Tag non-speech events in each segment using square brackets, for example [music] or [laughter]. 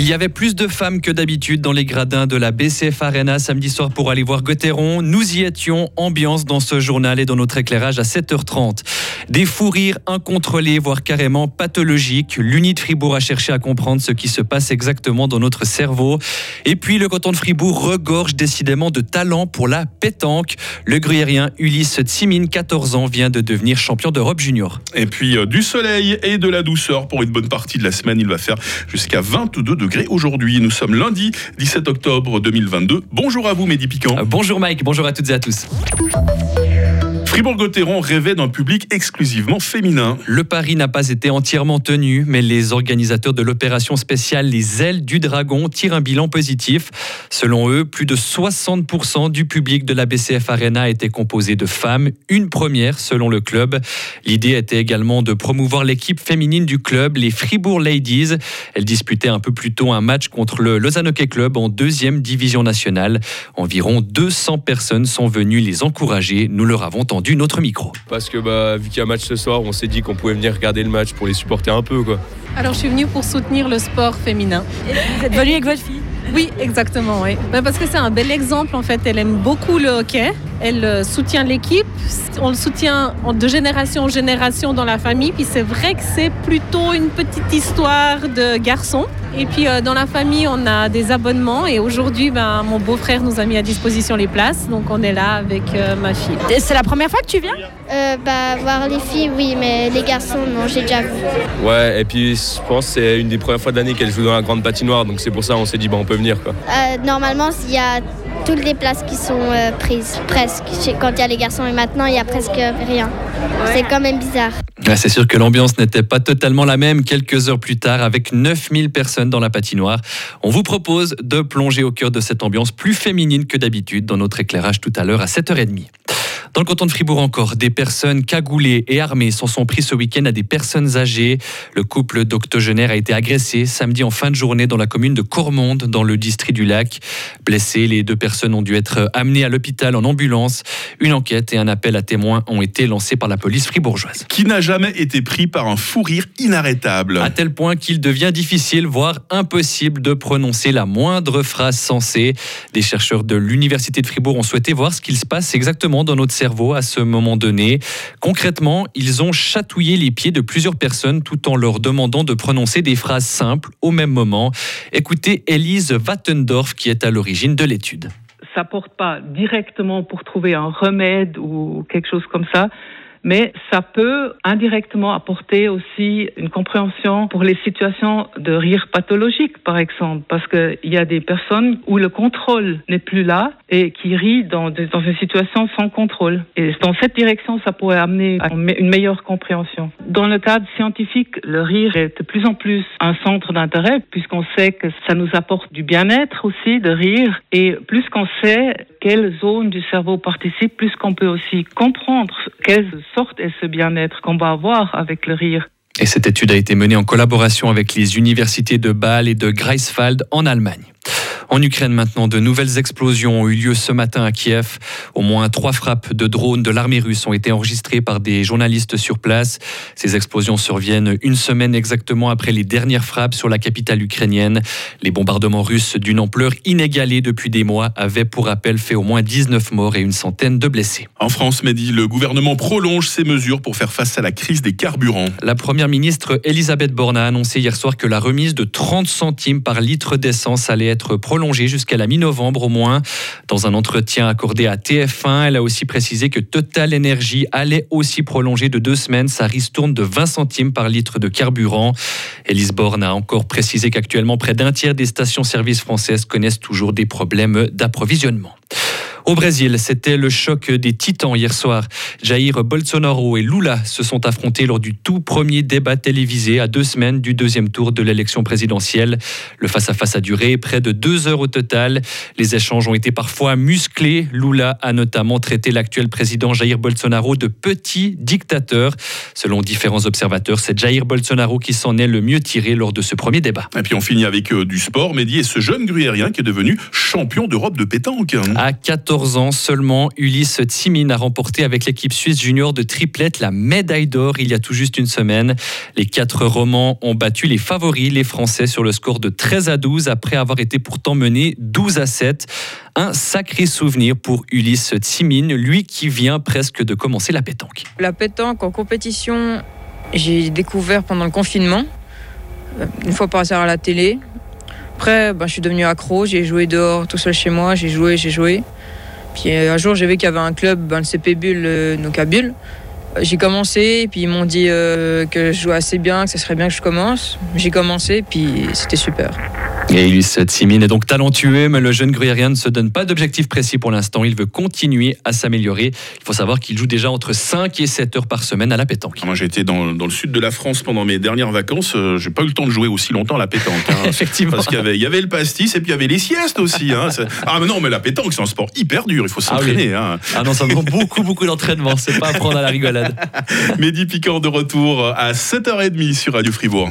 Il y avait plus de femmes que d'habitude dans les gradins de la BCF Arena samedi soir pour aller voir Gauthieron. Nous y étions, ambiance dans ce journal et dans notre éclairage à 7h30. Des fous rires incontrôlés, voire carrément pathologiques. L'Uni de Fribourg a cherché à comprendre ce qui se passe exactement dans notre cerveau. Et puis le canton de Fribourg regorge décidément de talent pour la pétanque. Le gruyérien Ulysse Tsimine, 14 ans, vient de devenir champion d'Europe junior. Et puis euh, du soleil et de la douceur pour une bonne partie de la semaine. Il va faire jusqu'à 22 degrés aujourd'hui. Nous sommes lundi 17 octobre 2022. Bonjour à vous, Mehdi Piquant. Bonjour Mike, bonjour à toutes et à tous. Fribourg-Gotteron rêvait d'un public exclusivement féminin. Le pari n'a pas été entièrement tenu, mais les organisateurs de l'opération spéciale Les Ailes du Dragon tirent un bilan positif. Selon eux, plus de 60% du public de la BCF Arena était composé de femmes, une première selon le club. L'idée était également de promouvoir l'équipe féminine du club, les Fribourg Ladies. Elles disputaient un peu plus tôt un match contre le Lausanne Hockey Club en deuxième division nationale. Environ 200 personnes sont venues les encourager. Nous leur avons tendu notre micro. Parce que bah, vu qu'il y a un match ce soir, on s'est dit qu'on pouvait venir regarder le match pour les supporter un peu. Quoi. Alors je suis venue pour soutenir le sport féminin. vous êtes venue avec votre fille? Oui, exactement. Oui. Bah, parce que c'est un bel exemple en fait. Elle aime beaucoup le hockey. Elle euh, soutient l'équipe. On le soutient de génération en génération dans la famille. Puis c'est vrai que c'est plutôt une petite histoire de garçons. Et puis euh, dans la famille, on a des abonnements. Et aujourd'hui, ben, mon beau-frère nous a mis à disposition les places. Donc on est là avec euh, ma fille. C'est la première fois que tu viens? Bah, Voir les filles, oui, mais les garçons, non, j'ai déjà vu. Ouais, et puis je pense que c'est une des premières fois de l'année qu'elle joue dans la grande patinoire. Donc c'est pour ça qu'on s'est dit, bon, on peut venir. Quoi. normalement, il y a toutes les places qui sont prises, presque, quand il y a les garçons. Et maintenant, il n'y a presque rien. C'est quand même bizarre. c'est sûr que l'ambiance n'était pas totalement la même quelques heures plus tard avec 9000 personnes dans la patinoire. On vous propose de plonger au cœur de cette ambiance plus féminine que d'habitude dans notre éclairage tout à l'heure à 7h30. Dans le canton de Fribourg encore, des personnes cagoulées et armées s'en sont pris ce week-end à des personnes âgées. Le couple d'octogénaires a été agressé samedi en fin de journée dans la commune de Cormonde, dans le district du Lac. Blessés, les deux personnes ont dû être amenées à l'hôpital en ambulance. Une enquête et un appel à témoins ont été lancés par la police fribourgeoise. Qui n'a jamais été pris par un fou rire inarrêtable. À tel point qu'il devient difficile, voire impossible de prononcer la moindre phrase sensée. Des chercheurs de l'Université de Fribourg ont souhaité voir ce qu'il se passe exactement dans notre à ce moment donné. Concrètement, ils ont chatouillé les pieds de plusieurs personnes tout en leur demandant de prononcer des phrases simples au même moment. Écoutez Elise Wattendorf qui est à l'origine de l'étude. Ça porte pas directement pour trouver un remède ou quelque chose comme ça, mais ça peut indirectement apporter aussi une compréhension pour les situations de rire pathologique, par exemple, parce qu'il y a des personnes où le contrôle n'est plus là et qui rient dans, dans une situation sans contrôle. Et dans cette direction, ça pourrait amener à une meilleure compréhension. Dans le cadre scientifique, le rire est de plus en plus un centre d'intérêt, puisqu'on sait que ça nous apporte du bien-être aussi de rire, et plus qu'on sait quelle zone du cerveau participe, plus qu'on peut aussi comprendre quelle sorte est ce bien-être qu'on va avoir avec le rire. Et cette étude a été menée en collaboration avec les universités de Bâle et de Greifswald en Allemagne. En Ukraine maintenant, de nouvelles explosions ont eu lieu ce matin à Kiev. Au moins trois frappes de drones de l'armée russe ont été enregistrées par des journalistes sur place. Ces explosions surviennent une semaine exactement après les dernières frappes sur la capitale ukrainienne. Les bombardements russes d'une ampleur inégalée depuis des mois avaient pour rappel fait au moins 19 morts et une centaine de blessés. En France, Mehdi, le gouvernement prolonge ses mesures pour faire face à la crise des carburants. La première ministre Elisabeth Borne a annoncé hier soir que la remise de 30 centimes par litre d'essence allait être prolongée jusqu'à la mi-novembre au moins. Dans un entretien accordé à TF1, elle a aussi précisé que Total Energy allait aussi prolonger de deux semaines sa ristourne de 20 centimes par litre de carburant. Elise Borne a encore précisé qu'actuellement près d'un tiers des stations-service françaises connaissent toujours des problèmes d'approvisionnement. Au Brésil, c'était le choc des titans hier soir. Jair Bolsonaro et Lula se sont affrontés lors du tout premier débat télévisé à deux semaines du deuxième tour de l'élection présidentielle. Le face-à-face a duré près de deux heures au total. Les échanges ont été parfois musclés. Lula a notamment traité l'actuel président Jair Bolsonaro de petit dictateur. Selon différents observateurs, c'est Jair Bolsonaro qui s'en est le mieux tiré lors de ce premier débat. Et puis on finit avec euh, du sport, Mehdi, et ce jeune gruyérien qui est devenu champion d'Europe de pétanque. À 14 14 ans seulement, Ulysse Timine a remporté avec l'équipe suisse junior de triplette la médaille d'or il y a tout juste une semaine. Les quatre romans ont battu les favoris, les Français, sur le score de 13 à 12 après avoir été pourtant menés 12 à 7. Un sacré souvenir pour Ulysse Timine, lui qui vient presque de commencer la pétanque. La pétanque en compétition, j'ai découvert pendant le confinement, euh, une fois par hasard à la télé. Après, ben, je suis devenu accro, j'ai joué dehors tout seul chez moi, j'ai joué, j'ai joué. Puis euh, un jour, j'ai vu qu'il y avait un club, le CP Bulle, euh, donc à Bulle. J'ai commencé, puis ils m'ont dit euh, que je jouais assez bien, que ce serait bien que je commence. J'ai commencé, puis c'était super. Et Ulysse Timine est donc talentueux, mais le jeune gruyérien ne se donne pas d'objectif précis pour l'instant. Il veut continuer à s'améliorer. Il faut savoir qu'il joue déjà entre 5 et 7 heures par semaine à la pétanque. Moi, j'étais dans, dans le sud de la France pendant mes dernières vacances. Euh, j'ai pas eu le temps de jouer aussi longtemps à la pétanque. hein. [laughs] Effectivement. Parce qu'il y avait, il y avait le pastis et puis il y avait les siestes aussi. hein. Ah, mais non, mais la pétanque, c'est un sport hyper dur. Il faut Ah oui. s'entraîner. hein. Ah non, ça demande beaucoup, beaucoup d'entraînement. C'est pas à prendre à la rigolade. [laughs] Mehdi Piquant de retour à 7h30 sur Radio Fribourg.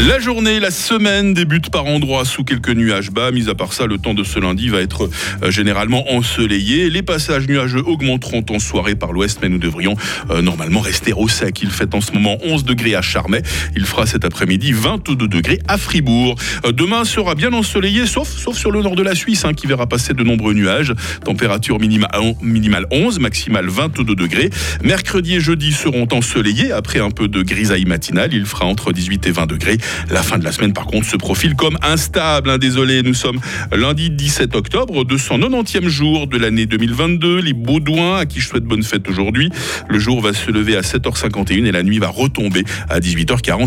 La journée, la semaine débute par endroits sous quelques nuages bas. Mis à part ça, le temps de ce lundi va être euh, généralement ensoleillé. Les passages nuageux augmenteront en soirée par l'ouest, mais nous devrions euh, normalement rester au sec. Il fait en ce moment 11 degrés à Charmey. Il fera cet après-midi 22 degrés à Fribourg. Euh, demain sera bien ensoleillé, sauf, sauf sur le nord de la Suisse, hein, qui verra passer de nombreux nuages. Température minima- minimale 11, maximale 22 degrés. Mercredi et jeudi seront ensoleillés après un peu de grisaille matinale. Il fera entre 18 et 20 degrés. La fin de la semaine, par contre, se profile comme instable. hein. Désolé, nous sommes lundi 17 octobre, 290e jour de l'année 2022. Les Baudouins, à qui je souhaite bonne fête aujourd'hui. Le jour va se lever à 7h51 et la nuit va retomber à 18h40.